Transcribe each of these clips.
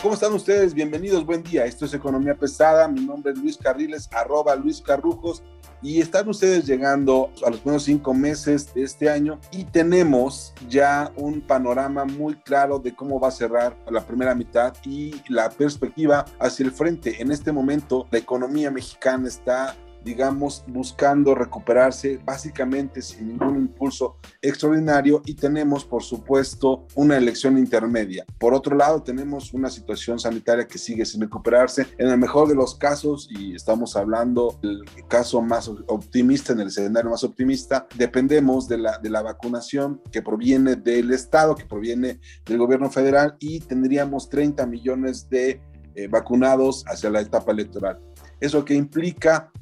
¿Cómo están ustedes? Bienvenidos, buen día. Esto es Economía Pesada. Mi nombre es Luis Carriles, arroba Luis Carrujos. Y están ustedes llegando a los primeros cinco meses de este año y tenemos ya un panorama muy claro de cómo va a cerrar la primera mitad y la perspectiva hacia el frente. En este momento, la economía mexicana está digamos, buscando recuperarse básicamente sin ningún impulso extraordinario y tenemos, por supuesto, una elección intermedia. Por otro lado, tenemos una situación sanitaria que sigue sin recuperarse. En el mejor de los casos, y estamos hablando del caso más optimista, en el escenario más optimista, dependemos de la, de la vacunación que proviene del Estado, que proviene del gobierno federal y tendríamos 30 millones de eh, vacunados hacia la etapa electoral. Eso que implica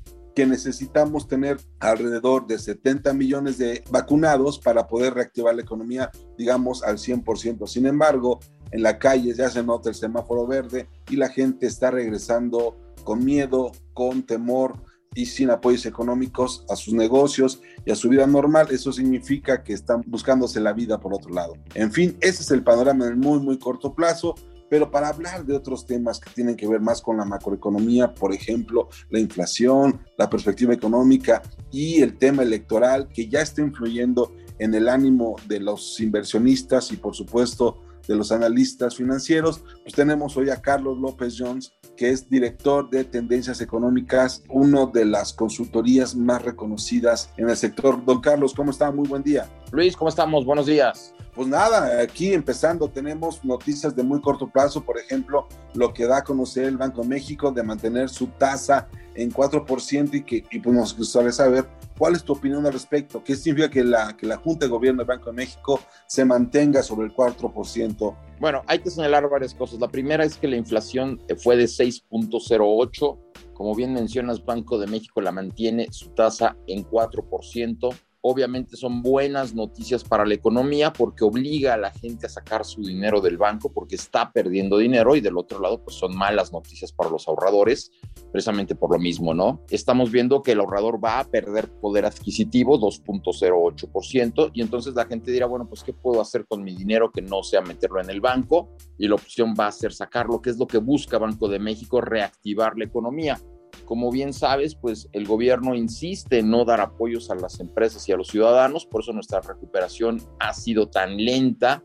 que necesitamos tener alrededor de 70 millones de vacunados para poder reactivar la economía, digamos, al 100%. Sin embargo, en la calle ya se nota el semáforo verde y la gente está regresando con miedo, con temor y sin apoyos económicos a sus negocios y a su vida normal. Eso significa que están buscándose la vida por otro lado. En fin, ese es el panorama en el muy, muy corto plazo. Pero para hablar de otros temas que tienen que ver más con la macroeconomía, por ejemplo, la inflación, la perspectiva económica y el tema electoral que ya está influyendo en el ánimo de los inversionistas y por supuesto de los analistas financieros, pues tenemos hoy a Carlos López Jones, que es director de Tendencias Económicas, una de las consultorías más reconocidas en el sector. Don Carlos, ¿cómo está? Muy buen día. Luis, ¿cómo estamos? Buenos días. Pues nada, aquí empezando tenemos noticias de muy corto plazo, por ejemplo, lo que da a conocer el Banco de México de mantener su tasa en 4% y que y pues nos gustaría saber cuál es tu opinión al respecto, qué significa que la, que la Junta de Gobierno del Banco de México se mantenga sobre el 4%. Bueno, hay que señalar varias cosas. La primera es que la inflación fue de 6.08. Como bien mencionas, Banco de México la mantiene su tasa en 4% obviamente son buenas noticias para la economía porque obliga a la gente a sacar su dinero del banco porque está perdiendo dinero y del otro lado pues son malas noticias para los ahorradores precisamente por lo mismo, ¿no? Estamos viendo que el ahorrador va a perder poder adquisitivo 2.08% y entonces la gente dirá, bueno, pues ¿qué puedo hacer con mi dinero que no sea meterlo en el banco? Y la opción va a ser sacarlo, que es lo que busca Banco de México, reactivar la economía. Como bien sabes, pues el gobierno insiste en no dar apoyos a las empresas y a los ciudadanos, por eso nuestra recuperación ha sido tan lenta.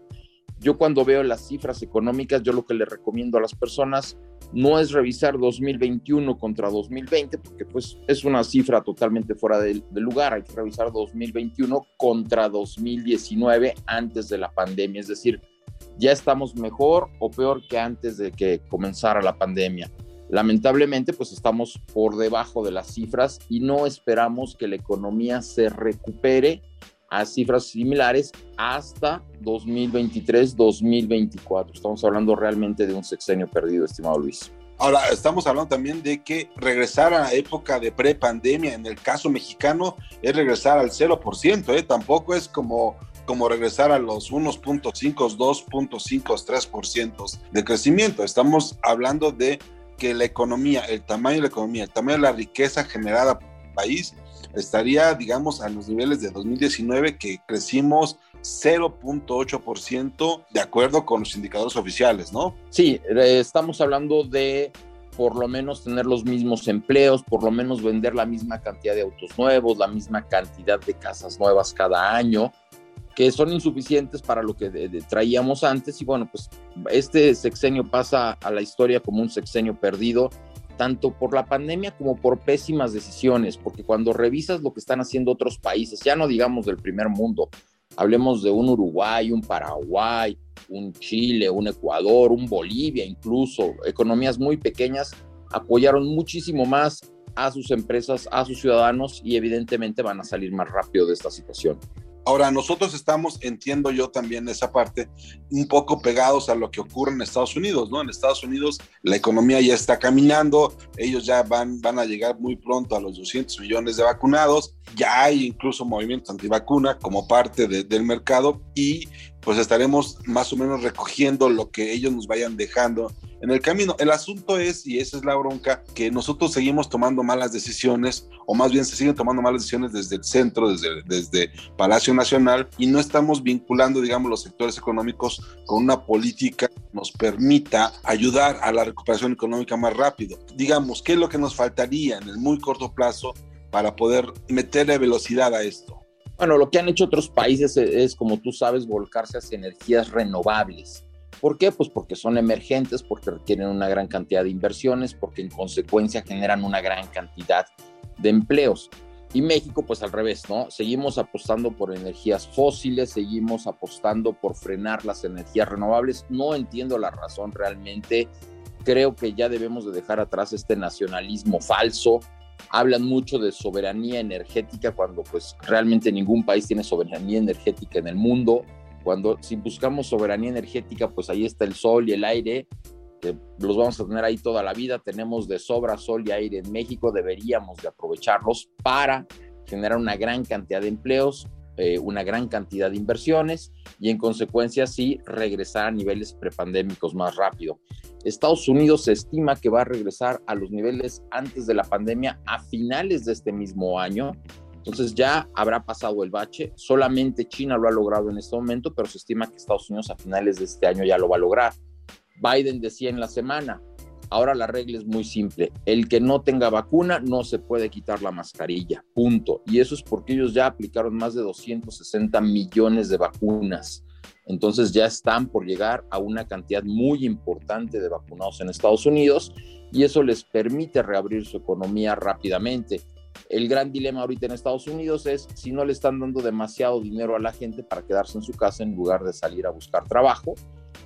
Yo cuando veo las cifras económicas, yo lo que le recomiendo a las personas no es revisar 2021 contra 2020, porque pues es una cifra totalmente fuera de, de, lugar. Hay que revisar 2021 contra 2019 antes de la pandemia, es decir, ya estamos mejor o peor que antes de que comenzara la pandemia. Lamentablemente, pues estamos por debajo de las cifras y no esperamos que la economía se recupere a cifras similares hasta 2023-2024. Estamos hablando realmente de un sexenio perdido, estimado Luis. Ahora, estamos hablando también de que regresar a la época de prepandemia, en el caso mexicano, es regresar al 0%, ¿eh? tampoco es como, como regresar a los 1.5, 2.5, 3% de crecimiento. Estamos hablando de que la economía, el tamaño de la economía, el tamaño de la riqueza generada por el país estaría, digamos, a los niveles de 2019 que crecimos 0.8% de acuerdo con los indicadores oficiales, ¿no? Sí, estamos hablando de por lo menos tener los mismos empleos, por lo menos vender la misma cantidad de autos nuevos, la misma cantidad de casas nuevas cada año que son insuficientes para lo que traíamos antes y bueno, pues este sexenio pasa a la historia como un sexenio perdido, tanto por la pandemia como por pésimas decisiones, porque cuando revisas lo que están haciendo otros países, ya no digamos del primer mundo, hablemos de un Uruguay, un Paraguay, un Chile, un Ecuador, un Bolivia incluso, economías muy pequeñas, apoyaron muchísimo más a sus empresas, a sus ciudadanos y evidentemente van a salir más rápido de esta situación. Ahora, nosotros estamos, entiendo yo también esa parte, un poco pegados a lo que ocurre en Estados Unidos, ¿no? En Estados Unidos la economía ya está caminando, ellos ya van, van a llegar muy pronto a los 200 millones de vacunados, ya hay incluso movimientos antivacuna como parte del mercado y pues estaremos más o menos recogiendo lo que ellos nos vayan dejando en el camino. El asunto es, y esa es la bronca, que nosotros seguimos tomando malas decisiones, o más bien se siguen tomando malas decisiones desde el centro, desde, desde Palacio Nacional, y no estamos vinculando, digamos, los sectores económicos con una política que nos permita ayudar a la recuperación económica más rápido. Digamos, ¿qué es lo que nos faltaría en el muy corto plazo para poder meterle velocidad a esto? Bueno, lo que han hecho otros países es, como tú sabes, volcarse hacia energías renovables. ¿Por qué? Pues porque son emergentes, porque requieren una gran cantidad de inversiones, porque en consecuencia generan una gran cantidad de empleos. Y México, pues al revés, ¿no? Seguimos apostando por energías fósiles, seguimos apostando por frenar las energías renovables. No entiendo la razón realmente. Creo que ya debemos de dejar atrás este nacionalismo falso. Hablan mucho de soberanía energética cuando pues realmente ningún país tiene soberanía energética en el mundo cuando si buscamos soberanía energética, pues ahí está el sol y el aire, los vamos a tener ahí toda la vida, tenemos de sobra sol y aire en México, deberíamos de aprovecharlos para generar una gran cantidad de empleos, eh, una gran cantidad de inversiones y en consecuencia sí regresar a niveles prepandémicos más rápido. Estados Unidos se estima que va a regresar a los niveles antes de la pandemia a finales de este mismo año entonces ya habrá pasado el bache. Solamente China lo ha logrado en este momento, pero se estima que Estados Unidos a finales de este año ya lo va a lograr. Biden decía en la semana, ahora la regla es muy simple, el que no tenga vacuna no se puede quitar la mascarilla, punto. Y eso es porque ellos ya aplicaron más de 260 millones de vacunas. Entonces ya están por llegar a una cantidad muy importante de vacunados en Estados Unidos y eso les permite reabrir su economía rápidamente. El gran dilema ahorita en Estados Unidos es si no le están dando demasiado dinero a la gente para quedarse en su casa en lugar de salir a buscar trabajo.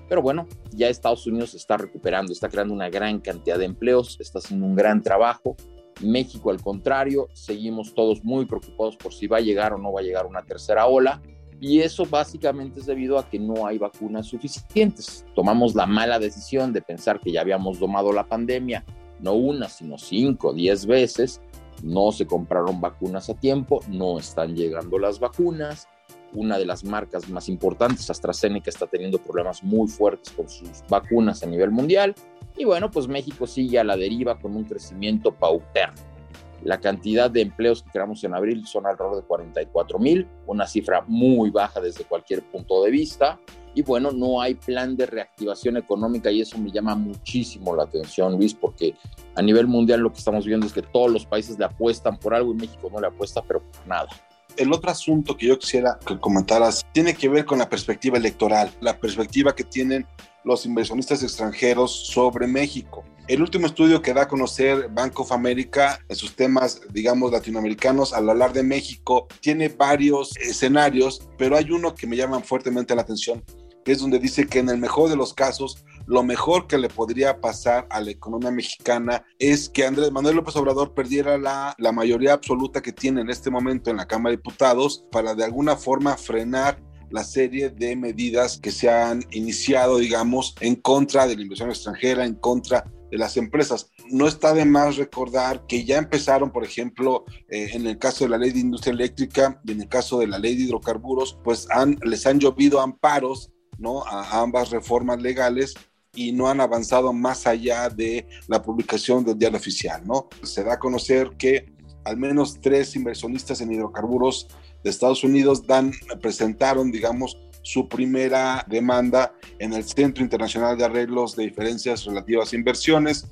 Pero bueno, ya Estados Unidos está recuperando, está creando una gran cantidad de empleos, está haciendo un gran trabajo. México, al contrario, seguimos todos muy preocupados por si va a llegar o no va a llegar una tercera ola. Y eso básicamente es debido a que no hay vacunas suficientes. Tomamos la mala decisión de pensar que ya habíamos domado la pandemia, no una, sino cinco, diez veces, no se compraron vacunas a tiempo, no están llegando las vacunas. Una de las marcas más importantes, AstraZeneca, está teniendo problemas muy fuertes con sus vacunas a nivel mundial. Y bueno, pues México sigue a la deriva con un crecimiento paupérrimo. La cantidad de empleos que creamos en abril son alrededor de 44 mil, una cifra muy baja desde cualquier punto de vista. Y bueno, no hay plan de reactivación económica y eso me llama muchísimo la atención, Luis, porque a nivel mundial lo que estamos viendo es que todos los países le apuestan por algo y México no le apuesta, pero por nada. El otro asunto que yo quisiera que comentaras tiene que ver con la perspectiva electoral, la perspectiva que tienen los inversionistas extranjeros sobre México. El último estudio que da a conocer Bank of America en sus temas, digamos, latinoamericanos al hablar de México, tiene varios escenarios, pero hay uno que me llama fuertemente la atención, que es donde dice que en el mejor de los casos, lo mejor que le podría pasar a la economía mexicana es que Andrés Manuel López Obrador perdiera la, la mayoría absoluta que tiene en este momento en la Cámara de Diputados para de alguna forma frenar la serie de medidas que se han iniciado, digamos, en contra de la inversión extranjera, en contra de las empresas. No está de más recordar que ya empezaron, por ejemplo, eh, en el caso de la ley de industria eléctrica y en el caso de la ley de hidrocarburos, pues han, les han llovido amparos ¿no? a ambas reformas legales y no han avanzado más allá de la publicación del diario oficial. ¿no? Se da a conocer que al menos tres inversionistas en hidrocarburos de Estados Unidos dan, presentaron, digamos, su primera demanda en el Centro Internacional de Arreglos de Diferencias Relativas a Inversiones,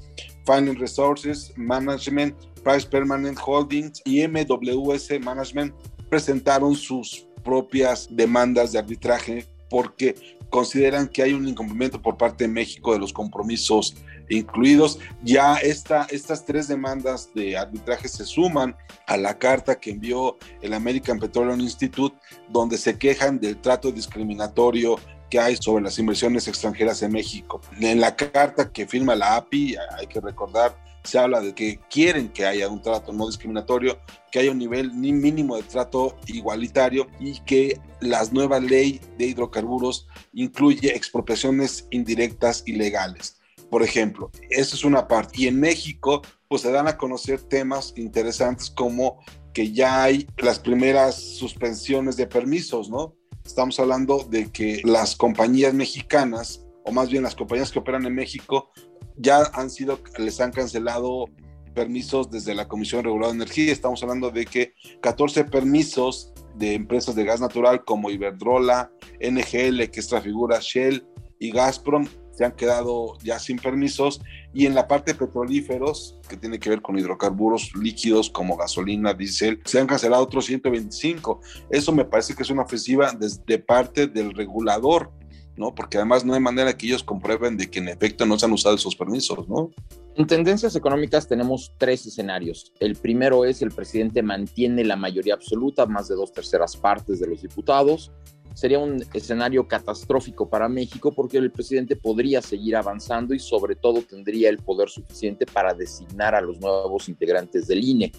Finance Resources Management, Price Permanent Holdings y MWS Management presentaron sus propias demandas de arbitraje porque consideran que hay un incumplimiento por parte de México de los compromisos incluidos. Ya esta, estas tres demandas de arbitraje se suman a la carta que envió el American Petroleum Institute, donde se quejan del trato discriminatorio que hay sobre las inversiones extranjeras en México. En la carta que firma la API, hay que recordar, se habla de que quieren que haya un trato no discriminatorio, que haya un nivel ni mínimo de trato igualitario y que la nueva ley de hidrocarburos incluye expropiaciones indirectas y legales. Por ejemplo, eso es una parte. Y en México, pues se dan a conocer temas interesantes como que ya hay las primeras suspensiones de permisos, ¿no? Estamos hablando de que las compañías mexicanas, o más bien las compañías que operan en México, ya han sido, les han cancelado permisos desde la Comisión Reguladora de Energía. Estamos hablando de que 14 permisos de empresas de gas natural como Iberdrola, NGL, que es figura Shell y Gazprom, se han quedado ya sin permisos y en la parte de petrolíferos, que tiene que ver con hidrocarburos líquidos como gasolina, diésel, se han cancelado otros 125. Eso me parece que es una ofensiva desde parte del regulador, ¿no? Porque además no hay manera que ellos comprueben de que en efecto no se han usado esos permisos, ¿no? En tendencias económicas tenemos tres escenarios. El primero es el presidente mantiene la mayoría absoluta, más de dos terceras partes de los diputados sería un escenario catastrófico para México porque el presidente podría seguir avanzando y sobre todo tendría el poder suficiente para designar a los nuevos integrantes del INE,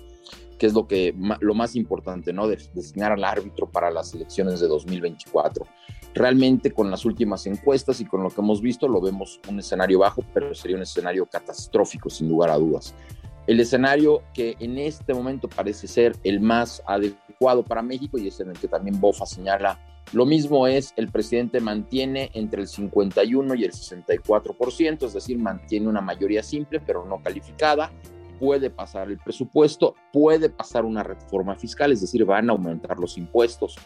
que es lo, que, lo más importante, ¿no? designar al árbitro para las elecciones de 2024. Realmente con las últimas encuestas y con lo que hemos visto lo vemos un escenario bajo, pero sería un escenario catastrófico sin lugar a dudas. El escenario que en este momento parece ser el más adecuado para México y es en el que también Bofa señala lo mismo es, el presidente mantiene entre el 51 y el 64%, es decir, mantiene una mayoría simple pero no calificada, puede pasar el presupuesto, puede pasar una reforma fiscal, es decir, van a aumentar los impuestos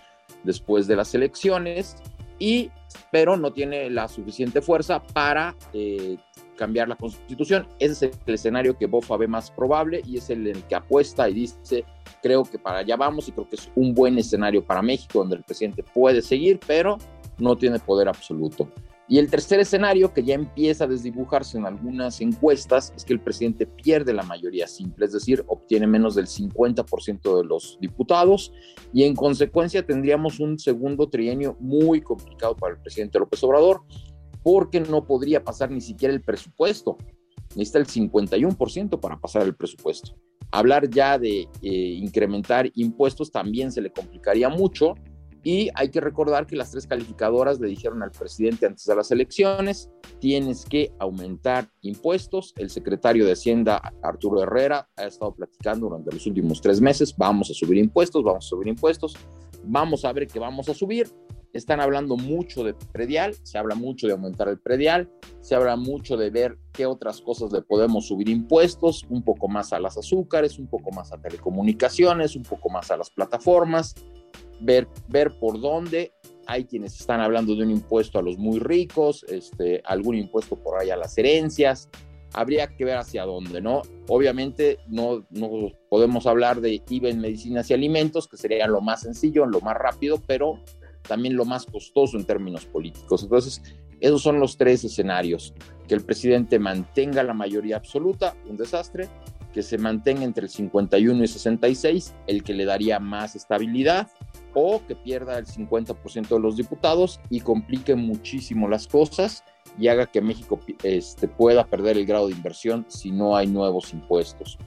después de las elecciones, y, pero no tiene la suficiente fuerza para eh, cambiar la constitución. Ese es el escenario que Bofa ve más probable y es el, el que apuesta y dice, creo que para allá vamos y creo que es un buen escenario para México donde el presidente puede seguir, pero no tiene poder absoluto. Y el tercer escenario, que ya empieza a desdibujarse en algunas encuestas, es que el presidente pierde la mayoría simple, es decir, obtiene menos del 50% de los diputados y en consecuencia tendríamos un segundo trienio muy complicado para el presidente López Obrador, porque no podría pasar ni siquiera el presupuesto. Necesita el 51% para pasar el presupuesto. Hablar ya de eh, incrementar impuestos también se le complicaría mucho y hay que recordar que las tres calificadoras le dijeron al presidente antes de las elecciones, tienes que aumentar impuestos. El secretario de Hacienda, Arturo Herrera, ha estado platicando durante los últimos tres meses, vamos a subir impuestos, vamos a subir impuestos, vamos a ver qué vamos a subir están hablando mucho de predial, se habla mucho de aumentar el predial, se habla mucho de ver qué otras cosas le podemos subir impuestos, un poco más a las azúcares, un poco más a telecomunicaciones, un poco más a las plataformas, ver, ver por dónde. Hay quienes están hablando de un impuesto a los muy ricos, este, algún impuesto por ahí a las herencias. Habría que ver hacia dónde, ¿no? Obviamente no, no podemos hablar de IVA en medicinas y alimentos, que sería lo más sencillo, lo más rápido, pero también lo más costoso en términos políticos. Entonces, esos son los tres escenarios. Que el presidente mantenga la mayoría absoluta, un desastre, que se mantenga entre el 51 y 66, el que le daría más estabilidad, o que pierda el 50% de los diputados y complique muchísimo las cosas y haga que México este, pueda perder el grado de inversión si no hay nuevos impuestos.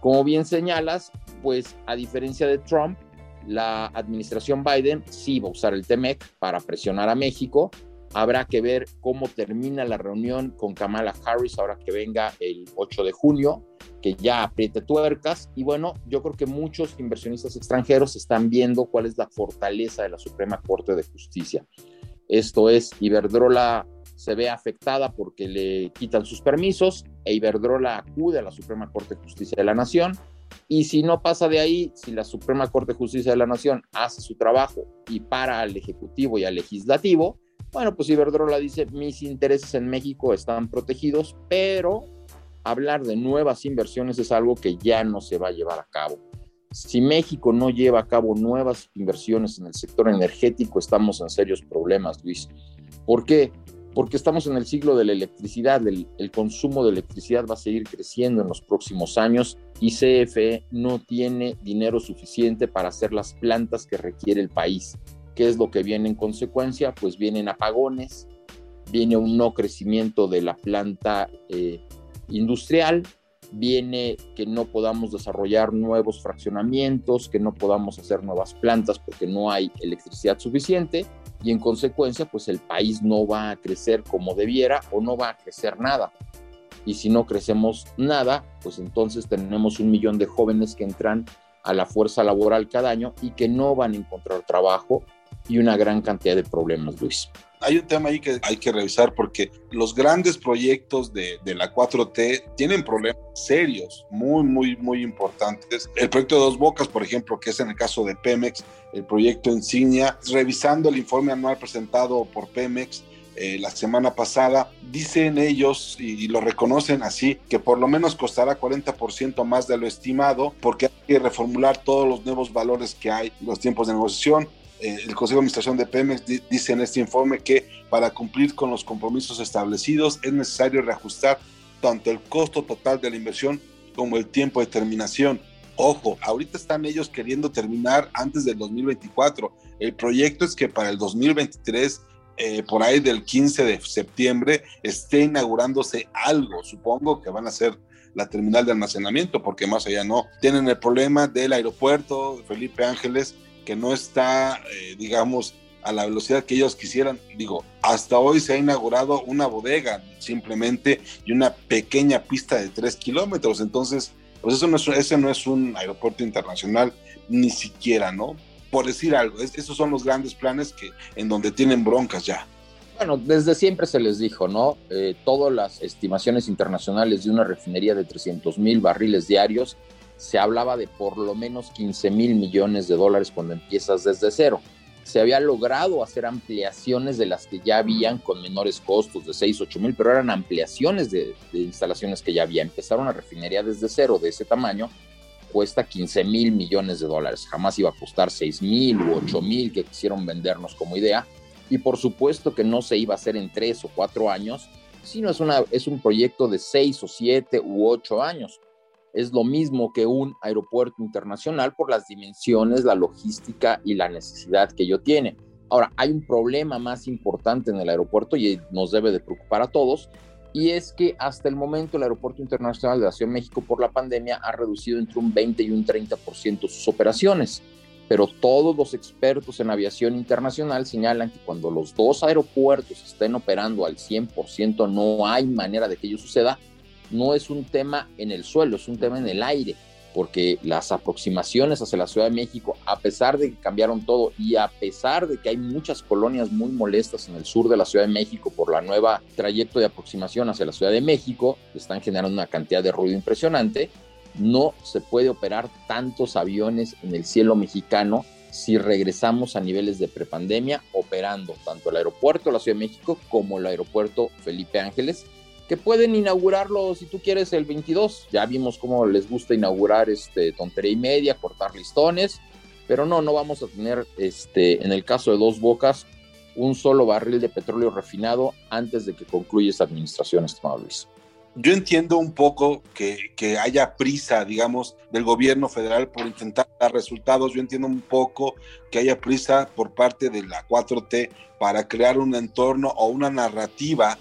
Como bien señalas, pues a diferencia de Trump, la administración Biden sí va a usar el TEMEC para presionar a México. Habrá que ver cómo termina la reunión con Kamala Harris ahora que venga el 8 de junio, que ya apriete tuercas. Y bueno, yo creo que muchos inversionistas extranjeros están viendo cuál es la fortaleza de la Suprema Corte de Justicia. Esto es, Iberdrola se ve afectada porque le quitan sus permisos e Iberdrola acude a la Suprema Corte de Justicia de la Nación y si no pasa de ahí, si la Suprema Corte de Justicia de la Nación hace su trabajo y para al Ejecutivo y al Legislativo, bueno, pues Iberdrola dice, mis intereses en México están protegidos, pero hablar de nuevas inversiones es algo que ya no se va a llevar a cabo. Si México no lleva a cabo nuevas inversiones en el sector energético, estamos en serios problemas, Luis. ¿Por qué? porque estamos en el siglo de la electricidad, el, el, consumo de electricidad va a seguir creciendo en los próximos años y CFE no tiene dinero suficiente para hacer las plantas que requiere el país. ¿Qué es lo que viene en consecuencia? Pues vienen apagones, viene un no crecimiento de la planta eh, industrial viene que no podamos desarrollar nuevos fraccionamientos, que no podamos hacer nuevas plantas porque no hay electricidad suficiente y en consecuencia pues el país no va a crecer como debiera o no va a crecer nada. Y si no crecemos nada, pues entonces tenemos un millón de jóvenes que entran a la fuerza laboral cada año y que no van a encontrar trabajo y una gran cantidad de problemas, Luis hay un tema ahí que hay que revisar porque los grandes proyectos de, de, la 4T tienen problemas serios, muy, muy, muy importantes. El proyecto de Dos Bocas, por ejemplo, que es en el caso de Pemex, el proyecto Insignia, revisando el informe anual presentado por Pemex, eh, la semana pasada, dicen ellos y, lo reconocen así, que por lo menos costará 40% más de lo estimado porque hay que reformular todos los nuevos valores que hay, los tiempos de negociación, eh, el Consejo de Administración de Pemex dice en este informe que para cumplir con los compromisos establecidos es necesario reajustar tanto el costo total de la inversión como el tiempo de terminación. Ojo, ahorita están ellos queriendo terminar antes del 2024. El proyecto es que para el 2023, eh, por ahí del 15 de septiembre, esté inaugurándose algo. Supongo que van a ser la terminal de almacenamiento, porque más allá no. Tienen el problema del aeropuerto Felipe Ángeles, que no está, eh, digamos, a la velocidad que ellos quisieran. Digo, hasta hoy se ha inaugurado una bodega simplemente y una pequeña pista de tres kilómetros. Entonces, pues eso no es, ese no es un aeropuerto internacional ni siquiera, ¿no? Por decir algo, esos son los grandes planes que en donde tienen broncas ya. Bueno, desde siempre se les dijo, ¿no? Eh, todas las estimaciones internacionales de una refinería de 300 mil barriles diarios se hablaba de por lo menos 15 mil millones de dólares cuando empiezas desde cero. Se había logrado hacer ampliaciones de las que ya habían con menores costos de 6, 8 mil, pero eran ampliaciones de, instalaciones que ya había. Empezar una refinería desde cero de ese tamaño cuesta 15 mil millones de dólares. Jamás iba a costar 6 mil u 8 mil que quisieron vendernos como idea. Y por supuesto que no se iba a hacer en 3 o 4 años, sino es, una, es un proyecto de 6 o 7 u 8 años es lo mismo que un aeropuerto internacional por las dimensiones, la logística y la necesidad que ello tiene. Ahora, hay un problema más importante en el aeropuerto y nos debe de preocupar a todos, y es que hasta el momento el Aeropuerto Internacional de la Ciudad de México por la pandemia ha reducido entre un 20 y un 30% sus operaciones, pero todos los expertos en aviación internacional señalan que cuando los dos aeropuertos estén operando al 100% no hay manera de que ello suceda, no es un tema en el suelo, es un tema en el aire, porque las aproximaciones hacia la Ciudad de México, a pesar de que cambiaron todo y a pesar de que hay muchas colonias muy molestas en el sur de la Ciudad de México por la nueva trayecto de aproximación hacia la Ciudad de México, están generando una cantidad de ruido impresionante, no se puede operar tantos aviones en el cielo mexicano si regresamos a niveles de prepandemia operando tanto el aeropuerto de la Ciudad de México como el aeropuerto Felipe Ángeles que pueden inaugurarlo si tú quieres el 22. Ya vimos cómo les gusta inaugurar este tontería y media, cortar listones, pero no, no vamos a tener este en el caso de Dos Bocas un solo barril de petróleo refinado antes de que concluya esa administración, estimado Luis. Yo entiendo un poco que, que, haya prisa, digamos, del gobierno federal por intentar dar resultados. Yo entiendo un poco que haya prisa por parte de la 4T para crear un entorno o una narrativa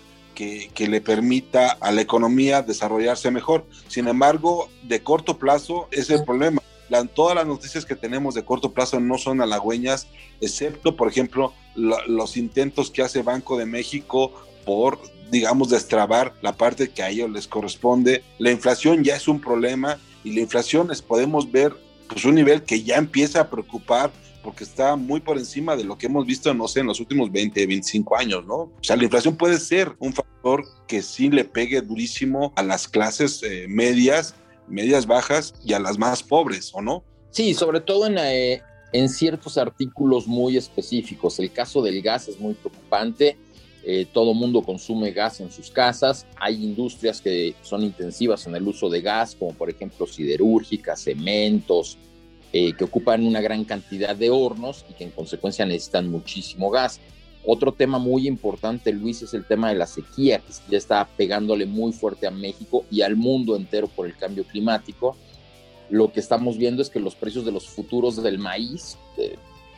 que, le permita a la economía desarrollarse mejor. Sin embargo, de corto plazo es el problema. todas las noticias que tenemos de corto plazo no son halagüeñas, excepto, por ejemplo, los intentos que hace Banco de México por, digamos, destrabar la parte que a ellos les corresponde. La inflación ya es un problema y la inflación es, podemos ver pues, un nivel que ya empieza a preocupar porque está muy por encima de lo que hemos visto, no sé, en los últimos 20, 25 años, ¿no? O sea, la inflación puede ser un factor que sí le pegue durísimo a las clases eh, medias, medias bajas y a las más pobres, ¿o no? Sí, sobre todo en, eh, en ciertos artículos muy específicos. El caso del gas es muy preocupante. Eh, todo mundo consume gas en sus casas. Hay industrias que son intensivas en el uso de gas, como por ejemplo siderúrgicas, cementos, eh, que ocupan una gran cantidad de hornos y que en consecuencia necesitan muchísimo gas. Otro tema muy importante, Luis, es el tema de la sequía, que ya está pegándole muy fuerte a México y al mundo entero por el cambio climático. Lo que estamos viendo es que los precios de los futuros del maíz,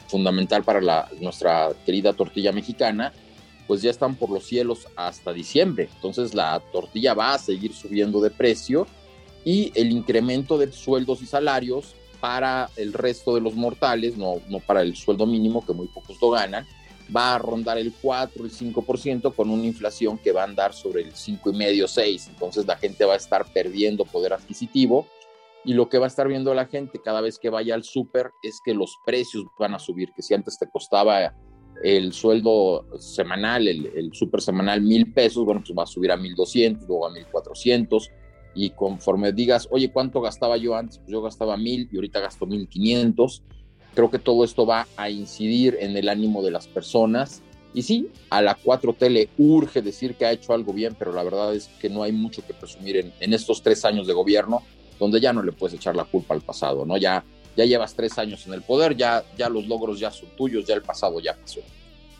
fundamental para nuestra querida tortilla mexicana, pues ya están por los cielos hasta diciembre. Entonces la tortilla va a seguir subiendo de precio y el incremento de sueldos y salarios para el resto de los mortales, no, no para el sueldo mínimo, que muy pocos lo ganan, va a rondar el 4, el 5% con una inflación que va a andar sobre el 5,5, 6. Entonces la gente va a estar perdiendo poder adquisitivo y lo que va a estar viendo la gente cada vez que vaya al súper es que los precios van a subir, que si antes te costaba el sueldo semanal, el, el súper semanal mil pesos, bueno, pues va a subir a 1200, luego a 1400 y conforme digas, oye, ¿cuánto gastaba yo antes? Pues yo gastaba mil y ahorita gasto 1500. Creo que todo esto va a incidir en el ánimo de las personas. Y sí, a la 4T le urge decir que ha hecho algo bien, pero la verdad es que no hay mucho que presumir en, en estos tres años de gobierno donde ya no le puedes echar la culpa al pasado, ¿no? Ya, ya llevas tres años en el poder, ya, ya los logros ya son tuyos, ya el pasado ya pasó.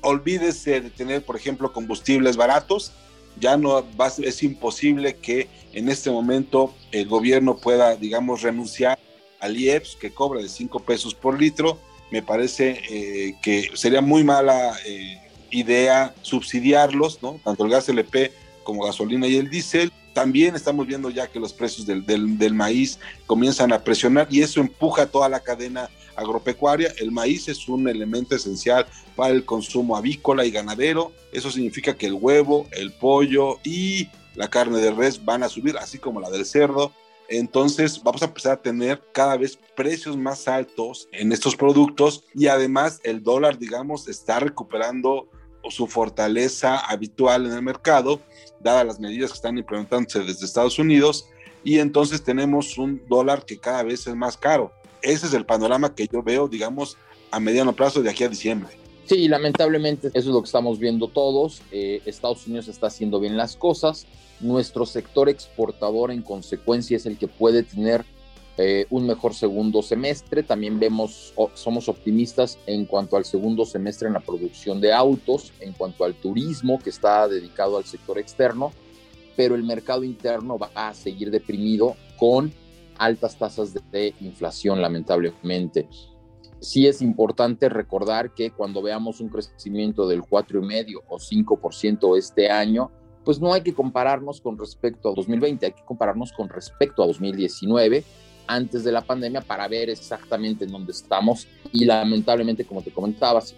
Olvídese de tener, por ejemplo, combustibles baratos. Ya no va, es imposible que en este momento el gobierno pueda, digamos, renunciar al IEPS que cobra de 5 pesos por litro. Me parece eh, que sería muy mala eh, idea subsidiarlos, ¿no? Tanto el gas LP como gasolina y el diésel también estamos viendo ya que los precios del, del, maíz comienzan a presionar y eso empuja toda la cadena agropecuaria. El maíz es un elemento esencial para el consumo avícola y ganadero. Eso significa que el huevo, el pollo y la carne de res van a subir, así como la del cerdo. Entonces vamos a empezar a tener cada vez precios más altos en estos productos y además el dólar, digamos, está recuperando su fortaleza habitual en el mercado, dadas las medidas que están implementándose desde Estados Unidos, y entonces tenemos un dólar que cada vez es más caro. Ese es el panorama que yo veo, digamos, a mediano plazo de aquí a diciembre. Sí, lamentablemente eso es lo que estamos viendo todos. Eh, Estados Unidos está haciendo bien las cosas. Nuestro sector exportador en consecuencia es el que puede tener eh, un mejor segundo semestre. También vemos, somos optimistas en cuanto al segundo semestre en la producción de autos, en cuanto al turismo que está dedicado al sector externo, pero el mercado interno va a seguir deprimido con altas tasas de, inflación, lamentablemente. Sí es importante recordar que cuando veamos un crecimiento del 4,5 o 5% este año, pues no hay que compararnos con respecto a 2020, hay que compararnos con respecto a 2019 antes de la pandemia para ver exactamente en dónde estamos y lamentablemente, como te comentaba, si,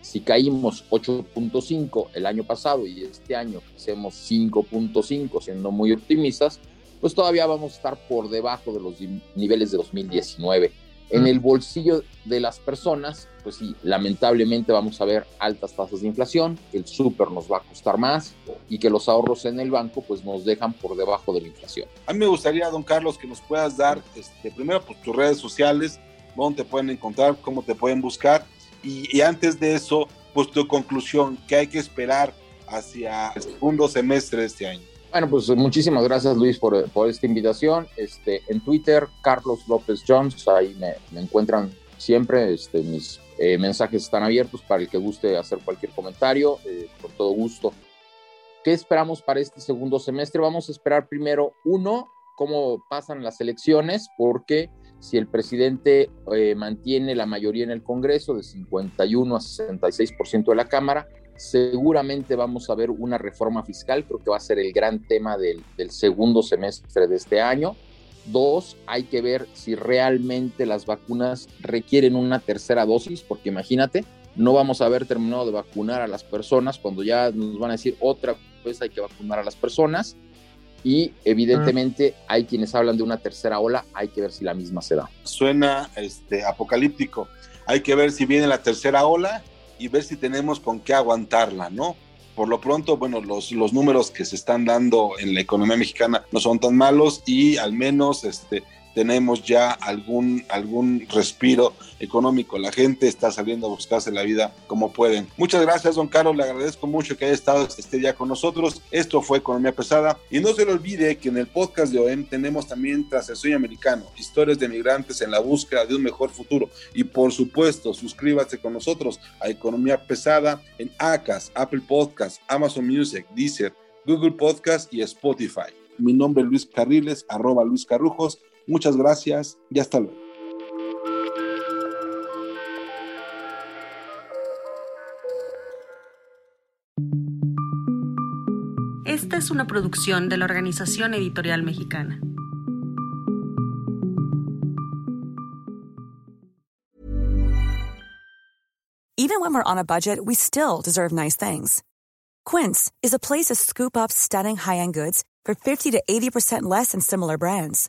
si caímos 8.5 el año pasado y este año hacemos 5.5, siendo muy optimistas, pues todavía vamos a estar por debajo de los niveles de 2019. En el bolsillo de las personas, pues sí, lamentablemente vamos a ver altas tasas de inflación, el súper nos va a costar más y que los ahorros en el banco pues nos dejan por debajo de la inflación. A mí me gustaría, don Carlos, que nos puedas dar, este, primero, pues tus redes sociales, dónde te pueden encontrar, cómo te pueden buscar y, y antes de eso, pues tu conclusión, ¿qué hay que esperar hacia el segundo semestre de este año? Bueno, pues muchísimas gracias Luis por, por, esta invitación. Este, en Twitter, Carlos López Jones, ahí me, encuentran siempre. Este, mis eh, mensajes están abiertos para el que guste hacer cualquier comentario, eh, con todo gusto. ¿Qué esperamos para este segundo semestre? Vamos a esperar primero, uno, cómo pasan las elecciones, porque si el presidente eh, mantiene la mayoría en el Congreso de 51 a 66% de la Cámara, seguramente vamos a ver una reforma fiscal, creo que va a ser el gran tema del, segundo semestre de este año. Dos, hay que ver si realmente las vacunas requieren una tercera dosis, porque imagínate, no vamos a haber terminado de vacunar a las personas cuando ya nos van a decir otra vez hay que vacunar a las personas. Y evidentemente hay quienes hablan de una tercera ola, hay que ver si la misma se da. Suena este, apocalíptico. Hay que ver si viene la tercera ola y ver si tenemos con qué aguantarla, ¿no? Por lo pronto, bueno, los, los números que se están dando en la economía mexicana no son tan malos y al menos este, tenemos ya algún, algún respiro económico. La gente está saliendo a buscarse la vida como pueden. Muchas gracias, don Carlos. Le agradezco mucho que haya estado este día con nosotros. Esto fue Economía Pesada. Y no se le olvide que en el podcast de OEM tenemos también Tras el Sueño Americano, historias de migrantes en la búsqueda de un mejor futuro. Y por supuesto, suscríbase con nosotros a Economía Pesada en ACAS, Apple Podcasts, Amazon Music, Deezer, Google Podcast y Spotify. Mi nombre es Luis Carriles, arroba Luis Carrujos. Muchas gracias y hasta luego. Esta es una producción de la Organización Editorial Mexicana. Even when we're on a budget, we still deserve nice things. Quince is a place to scoop up stunning high-end goods for 50 to 80% less than similar brands.